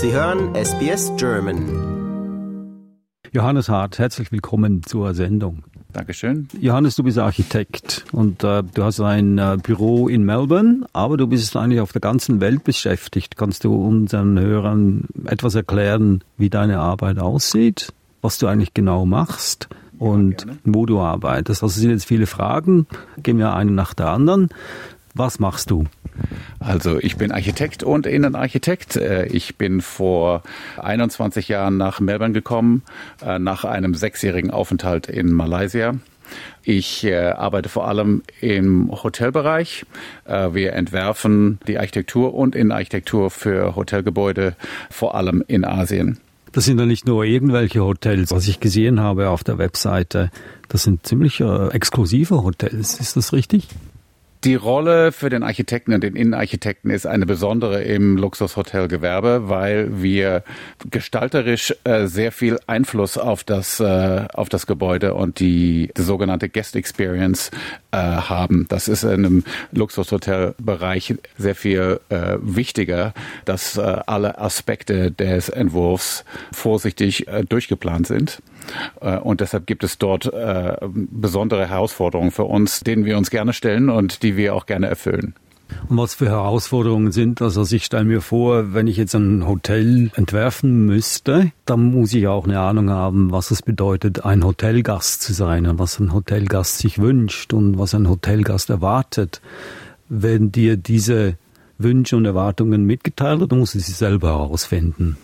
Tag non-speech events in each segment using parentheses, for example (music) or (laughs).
Sie hören SBS German. Johannes Hart, herzlich willkommen zur Sendung. Dankeschön. Johannes, du bist Architekt und äh, du hast ein äh, Büro in Melbourne, aber du bist eigentlich auf der ganzen Welt beschäftigt. Kannst du unseren Hörern etwas erklären, wie deine Arbeit aussieht, was du eigentlich genau machst? und ja, wo du arbeitest. Also sind jetzt viele Fragen, gehen wir eine nach der anderen. Was machst du? Also ich bin Architekt und Innenarchitekt. Äh, ich bin vor 21 Jahren nach Melbourne gekommen, äh, nach einem sechsjährigen Aufenthalt in Malaysia. Ich äh, arbeite vor allem im Hotelbereich. Wir entwerfen die Architektur und Innenarchitektur für Hotelgebäude, vor allem in Asien. Das sind ja nicht nur irgendwelche Hotels, was ich gesehen habe auf der Webseite. Das sind ziemlich exklusive Hotels. Ist das richtig? Die Rolle für den Architekten und den Innenarchitekten ist eine besondere im Luxushotelgewerbe, weil wir gestalterisch äh, sehr viel Einfluss auf das, äh, auf das Gebäude und die, die sogenannte Guest Experience äh, haben. Das ist in einem Luxushotelbereich sehr viel äh, wichtiger, dass äh, alle Aspekte des Entwurfs vorsichtig äh, durchgeplant sind. Äh, und deshalb gibt es dort äh, besondere Herausforderungen für uns, denen wir uns gerne stellen und die wir auch gerne erfüllen. Und was für Herausforderungen sind das? Also ich stelle mir vor, wenn ich jetzt ein Hotel entwerfen müsste, dann muss ich auch eine Ahnung haben, was es bedeutet, ein Hotelgast zu sein und was ein Hotelgast sich wünscht und was ein Hotelgast erwartet. Werden dir diese Wünsche und Erwartungen mitgeteilt oder muss ich sie selber herausfinden?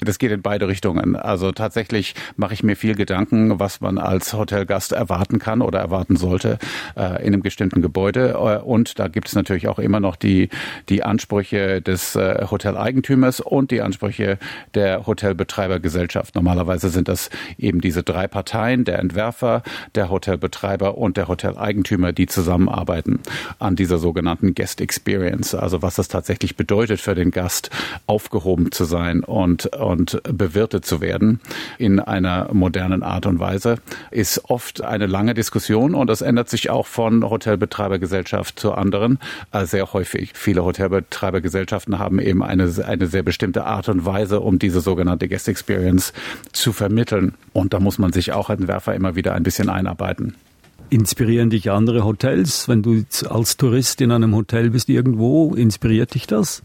Das geht in beide Richtungen. Also tatsächlich mache ich mir viel Gedanken, was man als Hotelgast erwarten kann oder erwarten sollte äh, in einem bestimmten Gebäude. Äh, und da gibt es natürlich auch immer noch die, die Ansprüche des äh, Hoteleigentümers und die Ansprüche der Hotelbetreibergesellschaft. Normalerweise sind das eben diese drei Parteien, der Entwerfer, der Hotelbetreiber und der Hoteleigentümer, die zusammenarbeiten an dieser sogenannten Guest Experience. Also was das tatsächlich bedeutet für den Gast, aufgehoben zu sein und und, und bewirtet zu werden in einer modernen Art und Weise, ist oft eine lange Diskussion und das ändert sich auch von Hotelbetreibergesellschaft zu anderen äh, sehr häufig. Viele Hotelbetreibergesellschaften haben eben eine, eine sehr bestimmte Art und Weise, um diese sogenannte Guest Experience zu vermitteln. Und da muss man sich auch als Werfer immer wieder ein bisschen einarbeiten. Inspirieren dich andere Hotels? Wenn du als Tourist in einem Hotel bist irgendwo, inspiriert dich das?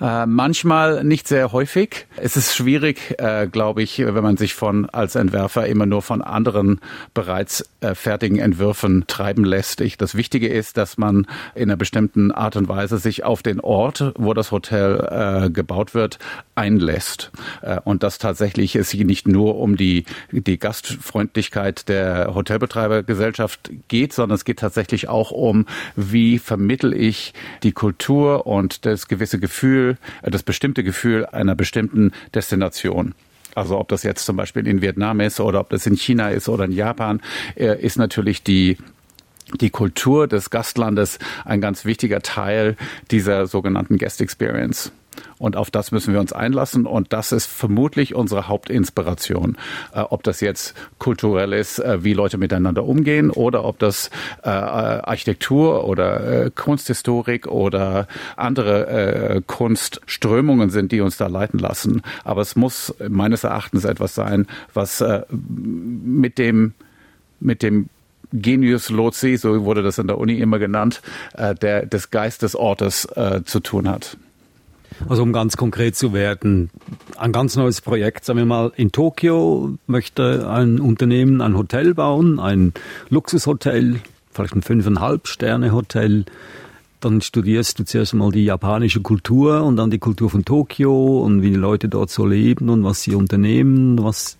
Äh, manchmal nicht sehr häufig. Es ist schwierig, äh, glaube ich, wenn man sich von als Entwerfer immer nur von anderen bereits äh, fertigen Entwürfen treiben lässt. Ich, das Wichtige ist, dass man in einer bestimmten Art und Weise sich auf den Ort, wo das Hotel äh, gebaut wird, einlässt. Äh, und dass tatsächlich es hier nicht nur um die, die Gastfreundlichkeit der Hotelbetreibergesellschaft geht, sondern es geht tatsächlich auch um, wie vermittel ich die Kultur und das gewisse Gefühl Gefühl, äh, das bestimmte Gefühl einer bestimmten Destination. Also ob das jetzt zum Beispiel in Vietnam ist oder ob das in China ist oder in Japan, äh, ist natürlich die die Kultur des Gastlandes ein ganz wichtiger Teil dieser sogenannten Guest Experience. Und auf das müssen wir uns einlassen. Und das ist vermutlich unsere Hauptinspiration. Äh, ob das jetzt kulturell ist, äh, wie Leute miteinander umgehen, oder ob das äh, Architektur oder äh, Kunsthistorik oder andere äh, Kunstströmungen sind, die uns da leiten lassen. Aber es muss meines Erachtens etwas sein, was äh, mit dem mit dem Genius Loci, so wurde das in der Uni immer genannt, der des Geistesortes zu tun hat. Also um ganz konkret zu werden, ein ganz neues Projekt, sagen wir mal, in Tokio möchte ein Unternehmen ein Hotel bauen, ein Luxushotel, vielleicht ein fünfeinhalb Sterne Hotel dann studierst du zuerst mal die japanische Kultur und dann die Kultur von Tokio und wie die Leute dort so leben und was sie unternehmen. Was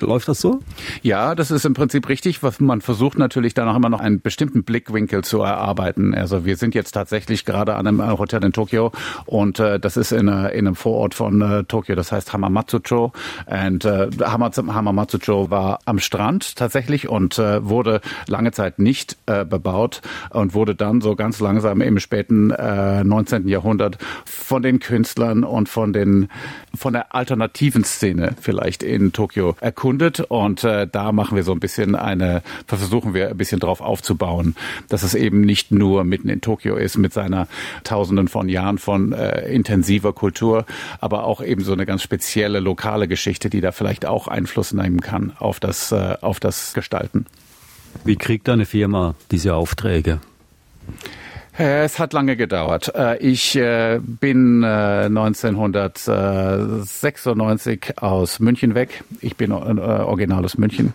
läuft das so? Ja, das ist im Prinzip richtig. Man versucht natürlich dann auch immer noch einen bestimmten Blickwinkel zu erarbeiten. Also wir sind jetzt tatsächlich gerade an einem Hotel in Tokio und äh, das ist in, äh, in, einem Vorort von äh, Tokio. Das heißt Hamamatsucho. Und äh, Hamamatsucho war am Strand tatsächlich und äh, wurde lange Zeit nicht äh, bebaut und wurde dann so ganz langsam im späten äh, 19. Jahrhundert von den Künstlern und von den von der alternativen Szene vielleicht in Tokio erkundet und äh, da machen wir so ein bisschen eine versuchen wir ein bisschen drauf aufzubauen, dass es eben nicht nur mitten in Tokio ist mit seiner Tausenden von Jahren von äh, intensiver Kultur, aber auch eben so eine ganz spezielle lokale Geschichte, die da vielleicht auch Einfluss nehmen kann auf das äh, auf das Gestalten. Wie kriegt eine Firma diese Aufträge? Äh, es hat lange gedauert. Äh, ich äh, bin 1996 aus München weg. Ich bin original aus München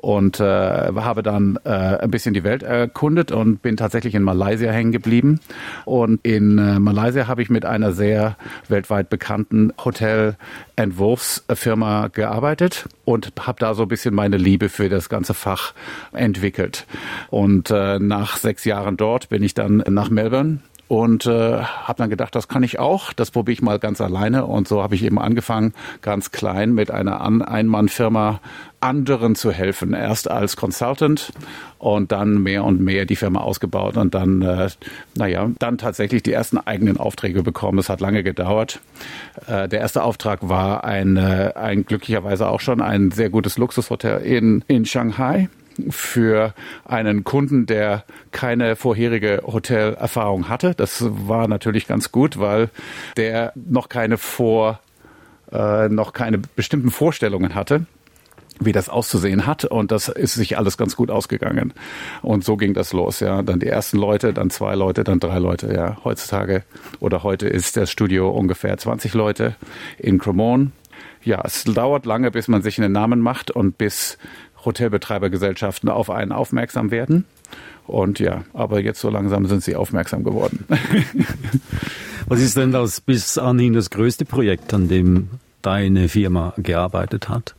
und habe dann ein bisschen die Welt erkundet und bin tatsächlich in Malaysia hängen geblieben. Und in Malaysia habe ich mit einer sehr weltweit bekannten Hotelentwurfsfirma gearbeitet und habe da so ein bisschen meine Liebe für das ganze Fach entwickelt. Und nach sechs Jahren dort bin ich dann nach Melbourne und äh, habe dann gedacht, das kann ich auch, das probiere ich mal ganz alleine und so habe ich eben angefangen, ganz klein mit einer An Einmannfirma anderen zu helfen. Erst als Consultant und dann mehr und mehr die Firma ausgebaut und dann, äh, naja, dann tatsächlich die ersten eigenen Aufträge bekommen. Es hat lange gedauert. Äh, der erste Auftrag war ein, äh, ein glücklicherweise auch schon ein sehr gutes Luxushotel in, in Shanghai für einen Kunden, der keine vorherige Hotelerfahrung hatte. Das war natürlich ganz gut, weil der noch keine vor äh, noch keine bestimmten Vorstellungen hatte wie das auszusehen hat. Und das ist sich alles ganz gut ausgegangen. Und so ging das los ja. Dann die ersten Leute dann zwei Leute dann drei Leute ja. Heutzutage oder heute ist das Studio ungefähr 20 Leute in Cremon ja es dauert lange bis man sich einen Namen macht und bis Hotelbetreibergesellschaften auf einen aufmerksam werden. Und ja, aber jetzt so langsam sind sie aufmerksam geworden. (laughs) Was ist denn das bis anhin das größte Projekt, an dem deine Firma gearbeitet hat?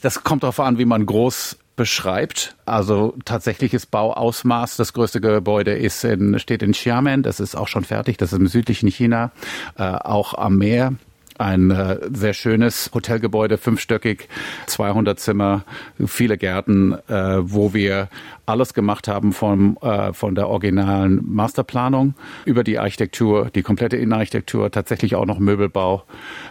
Das kommt darauf an, wie man groß beschreibt. Also tatsächliches Bauausmaß. Das größte Gebäude ist in, steht in Xiamen. Das ist auch schon fertig. Das ist im südlichen China, äh, auch am Meer ein äh, sehr schönes Hotelgebäude, fünfstöckig, 200 Zimmer, viele Gärten, äh, wo wir alles gemacht haben vom, äh, von der originalen Masterplanung über die Architektur, die komplette Innenarchitektur, tatsächlich auch noch Möbelbau.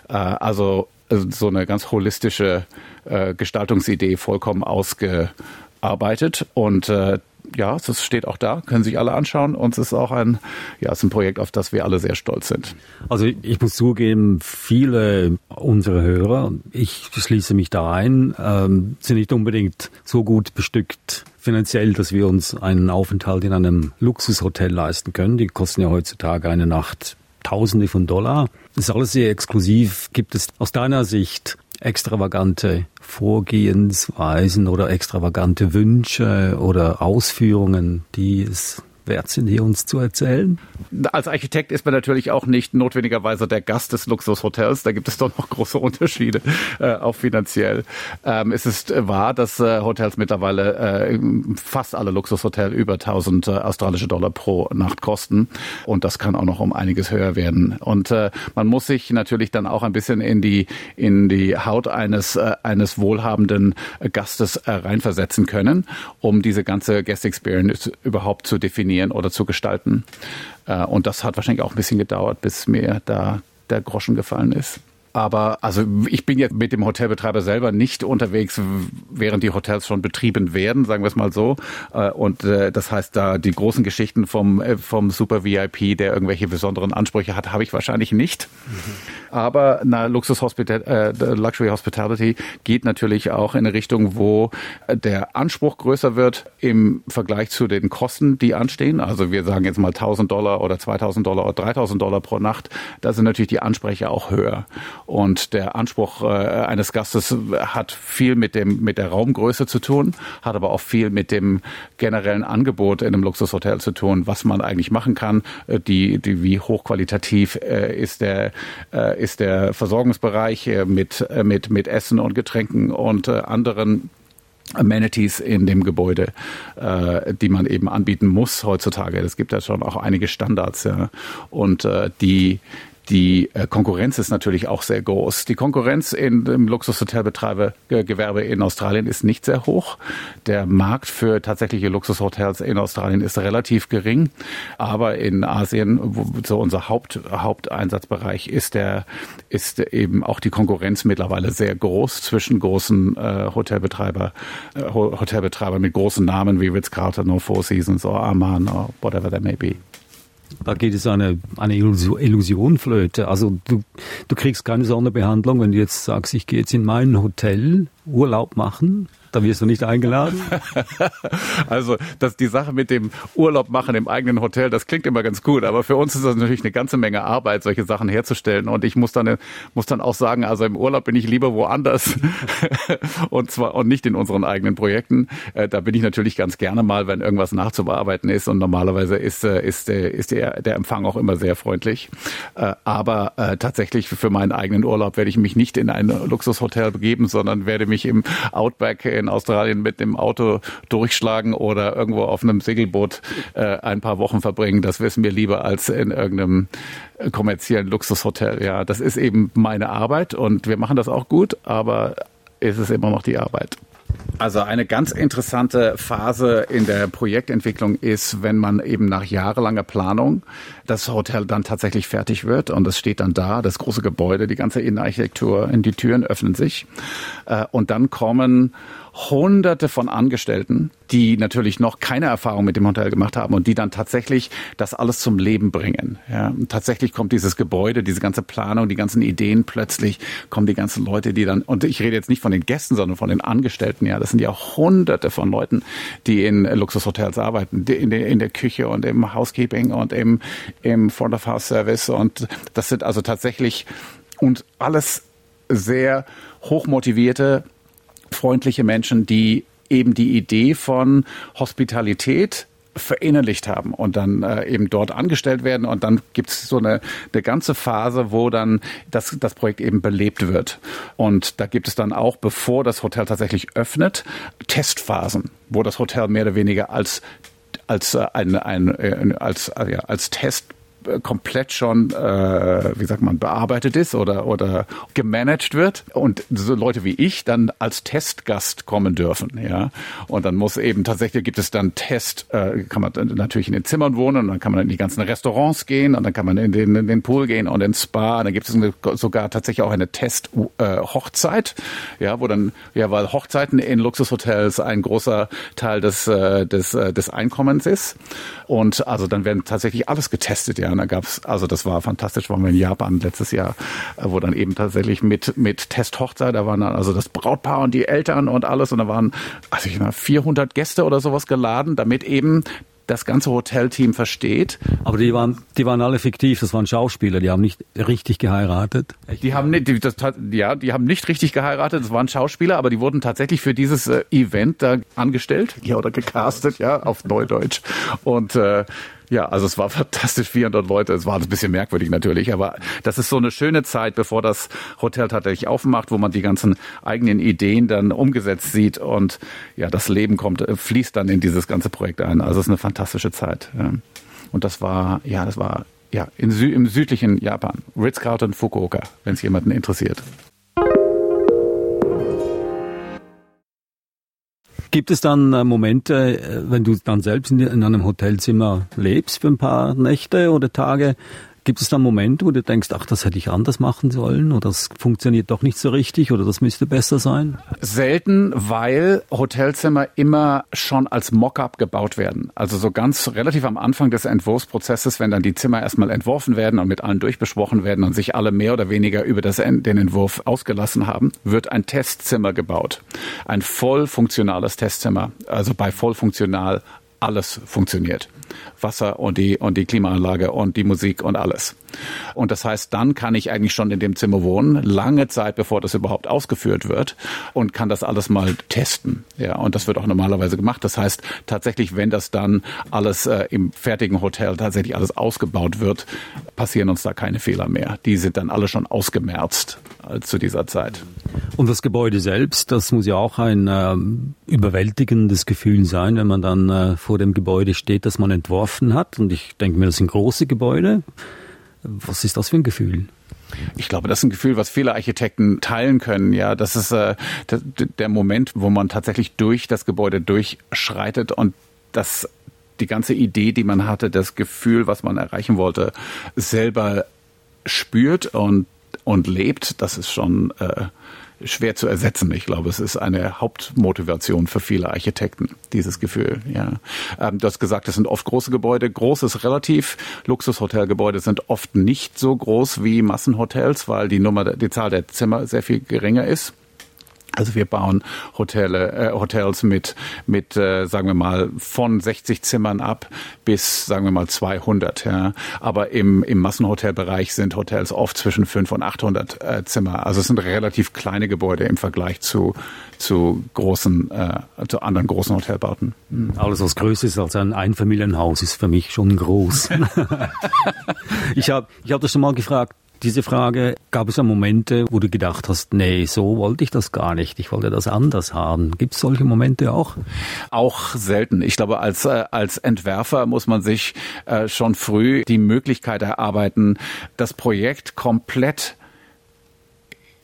Äh, also so eine ganz holistische äh, Gestaltungsidee vollkommen ausgearbeitet und äh, ja, es steht auch da, können sich alle anschauen. Und es ist auch ein, ja, es ist ein Projekt, auf das wir alle sehr stolz sind. Also ich muss zugeben, viele unserer Hörer, ich schließe mich da ein, ähm, sind nicht unbedingt so gut bestückt finanziell, dass wir uns einen Aufenthalt in einem Luxushotel leisten können. Die kosten ja heutzutage eine Nacht Tausende von Dollar. Das ist alles sehr exklusiv. Gibt es aus deiner Sicht extravagante Vorgehensweisen oder extravagante Wünsche oder Ausführungen, die es wert sind, hier uns zu erzählen? Als Architekt ist man natürlich auch nicht notwendigerweise der Gast des Luxushotels. Da gibt es doch noch große Unterschiede, äh, auch finanziell. Ähm, es ist wahr, dass äh, Hotels mittlerweile äh, fast alle Luxushotels über 1000 äh, australische Dollar pro Nacht kosten. Und das kann auch noch um einiges höher werden. Und äh, man muss sich natürlich dann auch ein bisschen in die, in die Haut eines, äh, eines wohlhabenden Gastes reinversetzen können, um diese ganze Guest Experience überhaupt zu definieren definieren oder zu gestalten. Äh, und das hat wahrscheinlich auch ein bisschen gedauert, bis mir da der Groschen gefallen ist. Aber also ich bin jetzt mit dem Hotelbetreiber selber nicht unterwegs, während die Hotels schon betrieben werden, sagen wir es mal so. Äh, und äh, das heißt, da die großen Geschichten vom, vom Super VIP, der irgendwelche besonderen Ansprüche hat, habe ich wahrscheinlich nicht. Mhm. Aber na, Luxus Hospital, äh, Luxury Hospitality geht natürlich auch in eine Richtung, wo der Anspruch größer wird im Vergleich zu den Kosten, die anstehen. Also wir sagen jetzt mal 1000 Dollar oder 2000 Dollar oder 3000 Dollar pro Nacht. Da sind natürlich die Ansprüche auch höher. Und der Anspruch äh, eines Gastes hat viel mit dem mit der Raumgröße zu tun, hat aber auch viel mit dem generellen Angebot in einem Luxushotel zu tun, was man eigentlich machen kann, äh, die, die wie hochqualitativ äh, ist der äh, ist der Versorgungsbereich äh, mit, äh, mit, mit Essen und Getränken und anderen Amenities in dem Gebäude, äh, die man eben anbieten muss heutzutage. Es gibt ja schon auch einige Standards, ja. Und äh, die die äh, Konkurrenz ist natürlich auch sehr groß. Die Konkurrenz in, im Luxushotelbetreibergewerbe in Australien ist nicht sehr hoch. Der Markt für tatsächliche Luxushotels in Australien ist relativ gering. Aber in Asien, wo so unser Haupt, Haupteinsatzbereich ist der, ist eben auch die Konkurrenz mittlerweile sehr groß zwischen großen äh, Hotelbetreiber, äh, Hotelbetreiber mit großen Namen wie Ritz-Carlton Four Seasons oder Aman oder whatever that may be. Da geht es eine, eine Illusion flöte. Also du, du kriegst keine Sonderbehandlung, wenn du jetzt sagst, ich gehe jetzt in mein Hotel Urlaub machen da wirst du nicht eingeladen? (laughs) also, dass die Sache mit dem Urlaub machen im eigenen Hotel, das klingt immer ganz gut, aber für uns ist das natürlich eine ganze Menge Arbeit, solche Sachen herzustellen. Und ich muss dann, muss dann auch sagen, also im Urlaub bin ich lieber woanders (laughs) und zwar und nicht in unseren eigenen Projekten. Äh, da bin ich natürlich ganz gerne mal, wenn irgendwas nachzubearbeiten ist. Und normalerweise ist, äh, ist, ist der, der Empfang auch immer sehr freundlich. Äh, aber tatsächlich für meinen eigenen Urlaub werde ich mich nicht in ein Luxushotel begeben, sondern werde mich im Outback in Australien mit dem Auto durchschlagen oder irgendwo auf einem Segelboot äh, ein paar Wochen verbringen. Das wissen wir lieber als in irgendeinem kommerziellen Luxushotel. Ja, das ist eben meine Arbeit und wir machen das auch gut, aber es ist immer noch die Arbeit. Also eine ganz interessante Phase in der Projektentwicklung ist, wenn man eben nach jahrelanger Planung das Hotel dann tatsächlich fertig wird und es steht dann da, das große Gebäude, die ganze Innenarchitektur, die Türen öffnen sich äh, und dann kommen Hunderte von Angestellten, die natürlich noch keine Erfahrung mit dem Hotel gemacht haben und die dann tatsächlich das alles zum Leben bringen. Ja, tatsächlich kommt dieses Gebäude, diese ganze Planung, die ganzen Ideen plötzlich, kommen die ganzen Leute, die dann, und ich rede jetzt nicht von den Gästen, sondern von den Angestellten, ja, das sind ja Hunderte von Leuten, die in Luxushotels arbeiten, in der, in der Küche und im Housekeeping und im, im Front of House Service und das sind also tatsächlich und alles sehr hochmotivierte freundliche Menschen, die eben die Idee von Hospitalität verinnerlicht haben und dann äh, eben dort angestellt werden und dann gibt es so eine, eine ganze Phase, wo dann das, das Projekt eben belebt wird. Und da gibt es dann auch, bevor das Hotel tatsächlich öffnet, Testphasen, wo das Hotel mehr oder weniger als als äh, ein, ein, äh, als, ja, als Test komplett schon, äh, wie sagt man, bearbeitet ist oder, oder gemanagt wird und so Leute wie ich dann als Testgast kommen dürfen, ja. Und dann muss eben tatsächlich gibt es dann Test, äh, kann man natürlich in den Zimmern wohnen und dann kann man in die ganzen Restaurants gehen und dann kann man in den, in den Pool gehen und ins Spa. Und dann gibt es sogar tatsächlich auch eine Test-Hochzeit, äh, ja, wo dann, ja, weil Hochzeiten in Luxushotels ein großer Teil des, äh, des, äh, des Einkommens ist. Und also dann werden tatsächlich alles getestet, ja. Und da gab's, also das war fantastisch, waren wir in Japan letztes Jahr, äh, wo dann eben tatsächlich mit, mit Testhochzeit, da waren dann also das Brautpaar und die Eltern und alles und da waren, also ich mal, 400 Gäste oder sowas geladen, damit eben das ganze Hotelteam versteht. Aber die waren, die waren alle fiktiv, das waren Schauspieler, die haben nicht richtig geheiratet. Echt? Die haben nicht, die, das, ja, die haben nicht richtig geheiratet, das waren Schauspieler, aber die wurden tatsächlich für dieses äh, Event da angestellt, ja, oder gecastet, ja, auf Neudeutsch. Und äh, ja, also es war (laughs) fantastisch, 400 Leute. Es war ein bisschen merkwürdig natürlich, aber das ist so eine schöne Zeit, bevor das Hotel tatsächlich aufmacht, wo man die ganzen eigenen Ideen dann umgesetzt sieht und ja, das Leben kommt, äh, fließt dann in dieses ganze Projekt ein. Also es ist eine fantastische Zeit. Und das war, ja, das war ja in Sü im südlichen Japan, Ritz-Carlton Fukuoka, wenn es jemanden interessiert. Gibt es dann äh, Momente, äh, wenn du dann selbst in einem Hotelzimmer lebst für ein paar Nächte oder Tage, Gibt es da Momente, wo du denkst, ach, das hätte ich anders machen sollen oder das funktioniert doch nicht so richtig oder das müsste besser sein? Selten, weil Hotelzimmer immer schon als Mockup gebaut werden. Also so ganz relativ am Anfang des Entwurfsprozesses, wenn dann die Zimmer erstmal entworfen werden und mit allen durchbesprochen werden und sich alle mehr oder weniger über das, den Entwurf ausgelassen haben, wird ein Testzimmer gebaut. Ein voll funktionales Testzimmer. Also bei voll funktional alles funktioniert. Wasser und die, und die Klimaanlage und die Musik und alles. Und das heißt, dann kann ich eigentlich schon in dem Zimmer wohnen, lange Zeit bevor das überhaupt ausgeführt wird und kann das alles mal testen. Ja, und das wird auch normalerweise gemacht. Das heißt, tatsächlich, wenn das dann alles äh, im fertigen Hotel tatsächlich alles ausgebaut wird, passieren uns da keine Fehler mehr. Die sind dann alle schon ausgemerzt zu dieser Zeit. Und das Gebäude selbst, das muss ja auch ein äh, überwältigendes Gefühl sein, wenn man dann äh, vor dem Gebäude steht, das man entworfen hat. Und ich denke mir, das sind große Gebäude. Was ist das für ein Gefühl? Ich glaube, das ist ein Gefühl, was viele Architekten teilen können. Ja, das ist äh, der, der Moment, wo man tatsächlich durch das Gebäude durchschreitet und das die ganze Idee, die man hatte, das Gefühl, was man erreichen wollte, selber spürt und und lebt. Das ist schon äh, schwer zu ersetzen. Ich glaube, es ist eine Hauptmotivation für viele Architekten, dieses Gefühl. Ja. Ähm, du hast gesagt, es sind oft große Gebäude. Groß ist relativ. Luxushotelgebäude sind oft nicht so groß wie Massenhotels, weil die Nummer, die Zahl der Zimmer sehr viel geringer ist. Also wir bauen Hotelle, äh, Hotels mit, mit äh, sagen wir mal, von 60 Zimmern ab bis, sagen wir mal, 200. Ja. Aber im, im Massenhotelbereich sind Hotels oft zwischen 500 und 800 äh, Zimmer. Also es sind relativ kleine Gebäude im Vergleich zu, zu großen, äh, zu anderen großen Hotelbauten. Mhm. Alles, was größer ist als ein Einfamilienhaus, ist für mich schon groß. (laughs) (laughs) ich habe ich hab das schon mal gefragt, diese Frage, gab es ja Momente, wo du gedacht hast, nee, so wollte ich das gar nicht, ich wollte das anders haben. Gibt es solche Momente auch? Auch selten. Ich glaube, als, äh, als Entwerfer muss man sich äh, schon früh die Möglichkeit erarbeiten, das Projekt komplett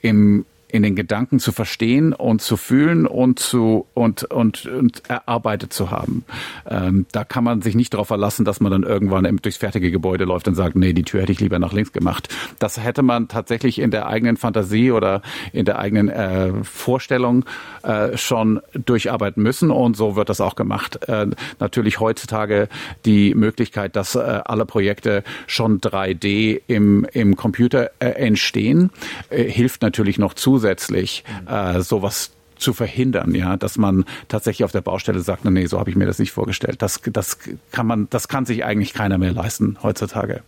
im in den Gedanken zu verstehen und zu fühlen und zu und und, und erarbeitet zu haben. Ähm, da kann man sich nicht darauf verlassen, dass man dann irgendwann durchs fertige Gebäude läuft und sagt, nee, die Tür hätte ich lieber nach links gemacht. Das hätte man tatsächlich in der eigenen Fantasie oder in der eigenen äh, Vorstellung äh, schon durcharbeiten müssen und so wird das auch gemacht. Äh, natürlich heutzutage die Möglichkeit, dass äh, alle Projekte schon 3D im im Computer äh, entstehen, äh, hilft natürlich noch zusätzlich zusätzlich äh, sowas zu verhindern, ja, dass man tatsächlich auf der Baustelle sagt, nee, so habe ich mir das nicht vorgestellt. Das, das kann man, das kann sich eigentlich keiner mehr leisten heutzutage.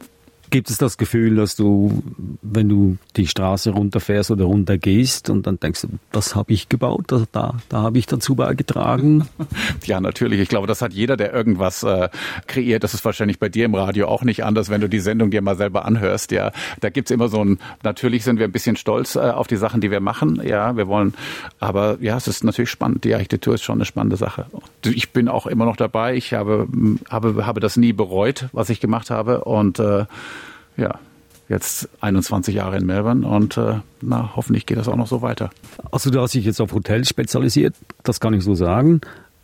Gibt es das Gefühl, dass du, wenn du die Straße runterfährst oder runtergehst und dann denkst, das habe ich gebaut, da, da, da habe ich dazu beigetragen? (laughs) Ja, natürlich. Ich glaube, das hat jeder, der irgendwas äh, kreiert. Das ist wahrscheinlich bei dir im Radio auch nicht anders, wenn du die Sendung dir mal selber anhörst. Ja, da gibt's immer so ein, natürlich sind wir ein bisschen stolz äh, auf die Sachen, die wir machen. Ja, wir wollen, aber ja, es ist natürlich spannend. Die Architektur ist schon eine spannende Sache. Ich bin auch immer noch dabei. Ich habe, habe, habe das nie bereut, was ich gemacht habe und äh, ja, jetzt 21 Jahre in Melbourne und äh, na, hoffentlich geht das auch noch so weiter. Also du hast dich jetzt auf Hotels spezialisiert, das kann ich so sagen.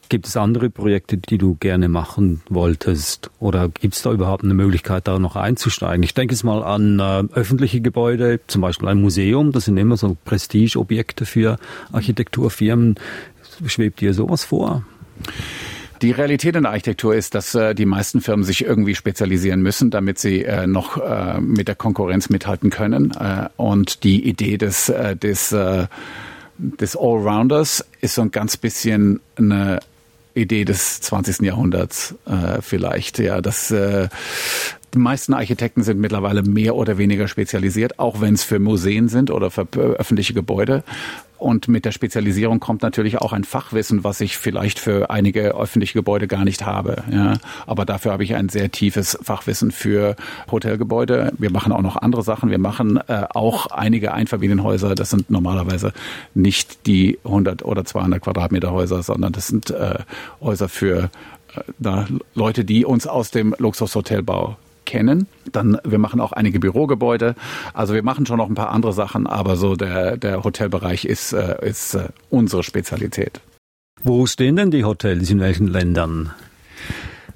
Gibt es andere Projekte, die du gerne machen wolltest? Oder gibt es da überhaupt eine Möglichkeit, da noch einzusteigen? Ich denke jetzt mal an äh, öffentliche Gebäude, zum Beispiel ein Museum. Das sind immer so Prestigeobjekte für Architekturfirmen. Schwebt dir sowas vor? Die Realität in der Architektur ist, dass äh, die meisten Firmen sich irgendwie spezialisieren müssen, damit sie äh, noch äh, mit der Konkurrenz mithalten können. Äh, und die Idee des, äh, des, äh, des Allrounders ist so ein ganz bisschen eine Idee des 20. Jahrhunderts äh, vielleicht. Ja, das äh, die meisten Architekten sind mittlerweile mehr oder weniger spezialisiert, auch wenn es für Museen sind oder für öffentliche Gebäude. Und mit der Spezialisierung kommt natürlich auch ein Fachwissen, was ich vielleicht für einige öffentliche Gebäude gar nicht habe. Ja. Aber dafür habe ich ein sehr tiefes Fachwissen für Hotelgebäude. Wir machen auch noch andere Sachen. Wir machen äh, auch einige Einfamilienhäuser. Das sind normalerweise nicht die 100 oder 200 Quadratmeter Häuser, sondern das sind äh, Häuser für äh, Leute, die uns aus dem Luxushotelbau kennen. Dann, wir machen auch einige Bürogebäude. Also wir machen schon noch ein paar andere Sachen, aber so der, der Hotelbereich ist, äh, ist äh, unsere Spezialität. Wo stehen denn die Hotels? In welchen Ländern?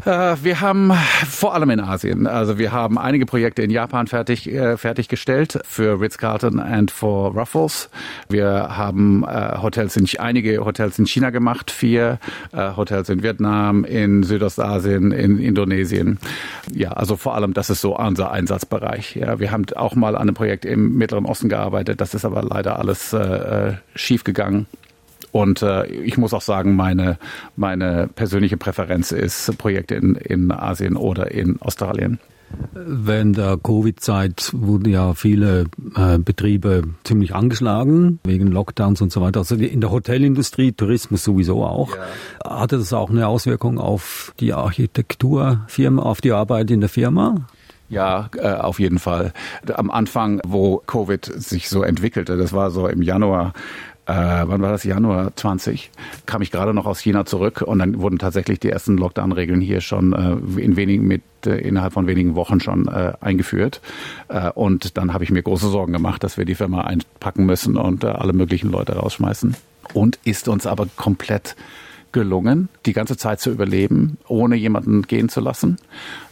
Äh, wir haben vor allem in Asien, also wir haben einige Projekte in Japan fertig äh, fertiggestellt für Ritz-Carlton and for Ruffles. Wir haben äh, Hotels in einige Hotels in China gemacht, vier Hotels in Vietnam, in Südostasien, in Indonesien. Ja, also vor allem das ist so unser Einsatzbereich. Ja, wir haben auch mal an einem Projekt im Mittleren Osten gearbeitet, das ist aber leider alles äh schief gegangen. Und äh, ich muss auch sagen, meine, meine persönliche Präferenz ist Projekte in, in Asien oder in Australien. Während der Covid-Zeit wurden ja viele äh, Betriebe ziemlich angeschlagen, wegen Lockdowns und so weiter. Also in der Hotelindustrie, Tourismus sowieso auch. Ja. Hatte das auch eine Auswirkung auf die Architekturfirma, auf die Arbeit in der Firma? Ja, äh, auf jeden Fall. Am Anfang, wo Covid sich so entwickelte, das war so im Januar äh, wann war das, Januar 20, kam ich gerade noch aus China zurück und dann wurden tatsächlich die ersten Lockdown-Regeln hier schon äh, in wenigen mit äh, innerhalb von wenigen Wochen schon äh, eingeführt. Äh, und dann habe ich mir große Sorgen gemacht, dass wir die Firma einpacken müssen und äh, alle möglichen Leute rausschmeißen. Und ist uns aber komplett gelungen, die ganze Zeit zu überleben, ohne jemanden gehen zu lassen.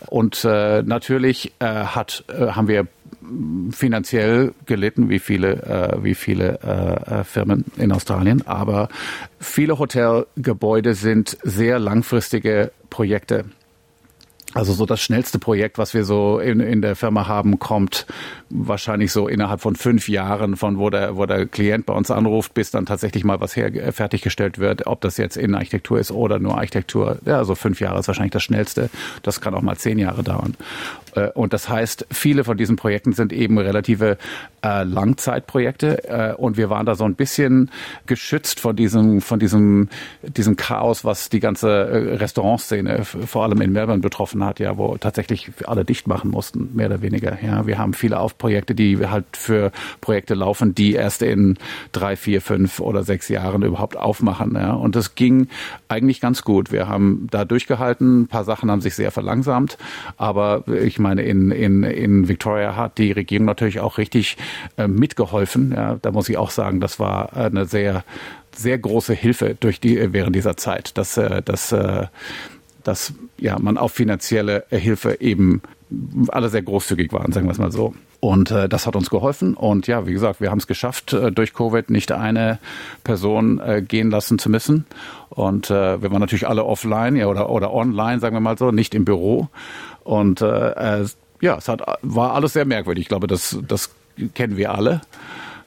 Und äh, natürlich äh, hat, äh, haben wir finanziell gelitten, wie viele, äh, wie viele äh, äh, Firmen in Australien. Aber viele Hotelgebäude sind sehr langfristige Projekte. Also so das schnellste Projekt, was wir so in, in der Firma haben, kommt wahrscheinlich so innerhalb von fünf Jahren, von wo der, wo der Klient bei uns anruft, bis dann tatsächlich mal was her, fertiggestellt wird, ob das jetzt Innenarchitektur ist oder nur Architektur. Ja, also fünf Jahre ist wahrscheinlich das schnellste. Das kann auch mal zehn Jahre dauern. Äh, und das heißt, viele von diesen Projekten sind eben relative äh, Langzeitprojekte. Äh, und wir waren da so ein bisschen geschützt von diesem, von diesem, diesem Chaos, was die ganze Restaurantszene vor allem in Melbourne betroffen hat, ja, wo tatsächlich alle dicht machen mussten, mehr oder weniger. Ja, wir haben viele Aufprojekte, die halt für Projekte laufen, die erst in drei, vier, fünf oder sechs Jahren überhaupt aufmachen. Ja. Und das ging eigentlich ganz gut. Wir haben da durchgehalten. Ein paar Sachen haben sich sehr verlangsamt. Aber ich meine, in, in, in Victoria hat die Regierung natürlich auch richtig äh, mitgeholfen. Ja. Da muss ich auch sagen, das war eine sehr, sehr große Hilfe durch die, während dieser Zeit, dass, äh, dass äh, dass ja, man auf finanzielle Hilfe eben alle sehr großzügig waren, sagen wir es mal so. Und äh, das hat uns geholfen. Und ja, wie gesagt, wir haben es geschafft, äh, durch Covid nicht eine Person äh, gehen lassen zu müssen. Und äh, wir waren natürlich alle offline ja, oder, oder online, sagen wir mal so, nicht im Büro. Und äh, ja, es hat, war alles sehr merkwürdig. Ich glaube, das, das kennen wir alle.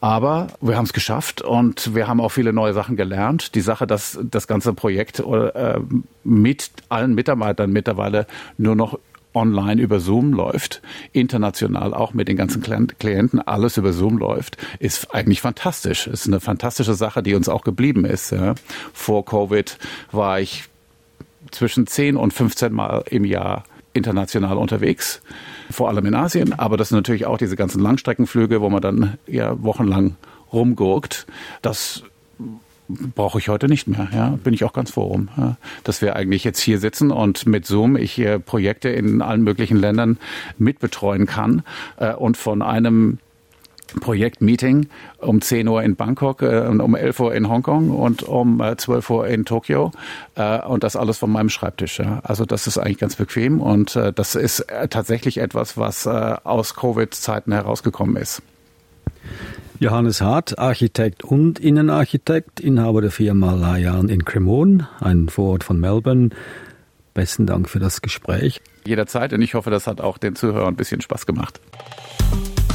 Aber wir haben es geschafft und wir haben auch viele neue Sachen gelernt. Die Sache, dass das ganze Projekt äh, mit allen Mitarbeitern mittlerweile nur noch online über Zoom läuft, international auch mit den ganzen Klienten alles über Zoom läuft, ist eigentlich fantastisch. Ist eine fantastische Sache, die uns auch geblieben ist. Vor Covid war ich zwischen 10 und 15 Mal im Jahr international unterwegs, vor allem in Asien. Aber das sind natürlich auch diese ganzen Langstreckenflüge, wo man dann ja wochenlang rumgurkt. Das brauche ich heute nicht mehr. Ja, bin ich auch ganz froh um, ja, dass wir eigentlich jetzt hier sitzen und mit Zoom ich hier Projekte in allen möglichen Ländern mitbetreuen kann äh, und von einem Projektmeeting um 10 Uhr in Bangkok, äh, um 11 Uhr in Hongkong und um äh, 12 Uhr in Tokio äh, und das alles von meinem Schreibtisch. Ja. Also das ist eigentlich ganz bequem und äh, das ist äh, tatsächlich etwas, was äh, aus Covid-Zeiten herausgekommen ist. Johannes Hart, Architekt und Innenarchitekt, Inhaber der Firma Layan in Cremon, ein Vorort von Melbourne. Besten Dank für das Gespräch. Jederzeit und ich hoffe, das hat auch den Zuhörern ein bisschen Spaß gemacht.